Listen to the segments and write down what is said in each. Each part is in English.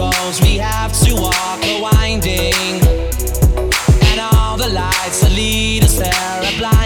Roads we have to walk are winding, and all the lights that lead us there are blinding.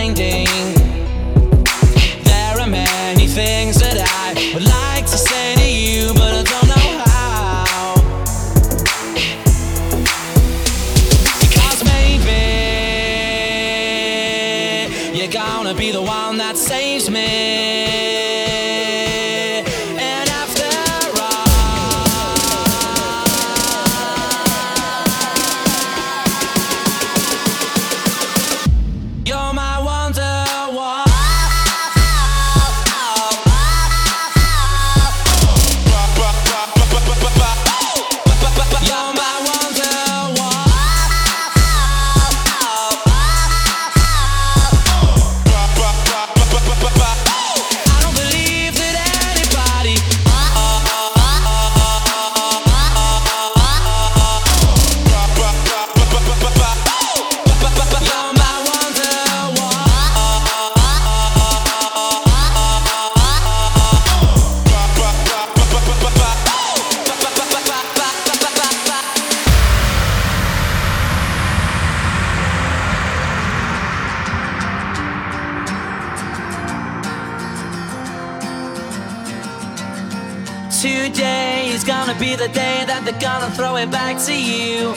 Today is gonna be the day that they're gonna throw it back to you.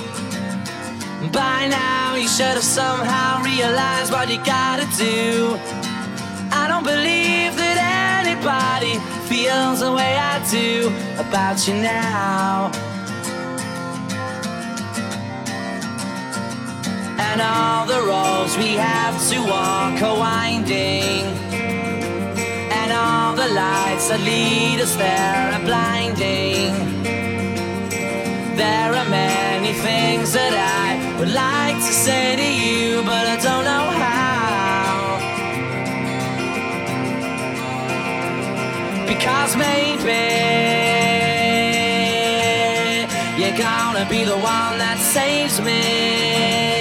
By now, you should have somehow realized what you gotta do. I don't believe that anybody feels the way I do about you now. And all the roads we have to walk are winding. All the lights that lead us there are blinding. There are many things that I would like to say to you, but I don't know how. Because maybe you're gonna be the one that saves me.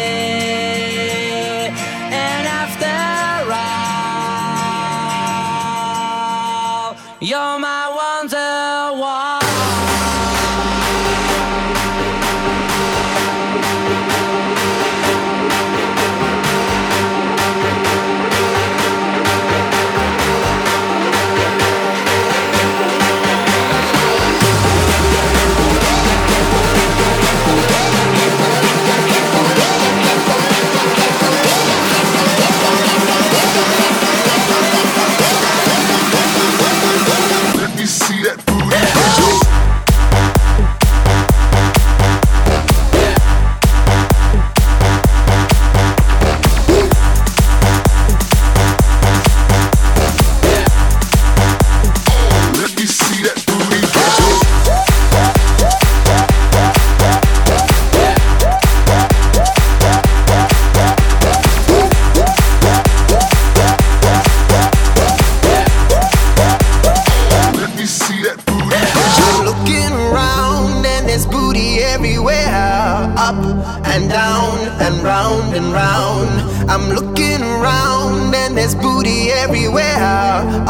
Round and round. I'm looking around and there's booty everywhere.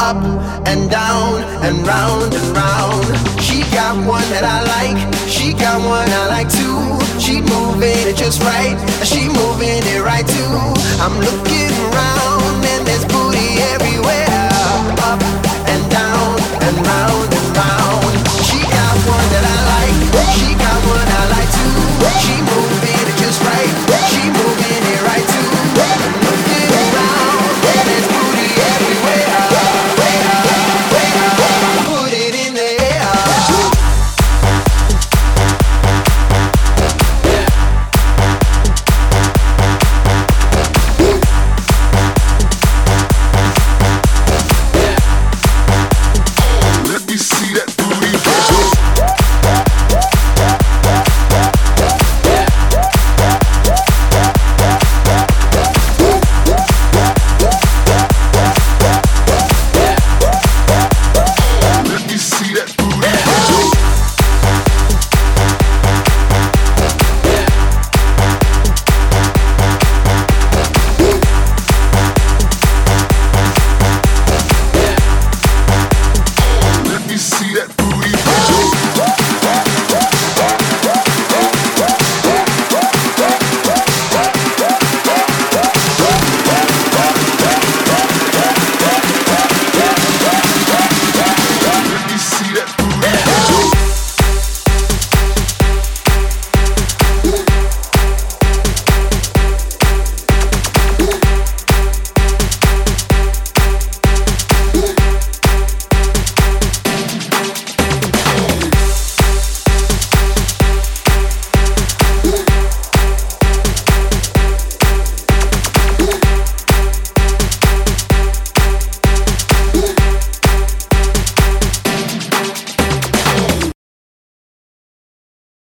Up and down and round and round. She got one that I like. She got one I like too. She moving it just right. She moving it right too.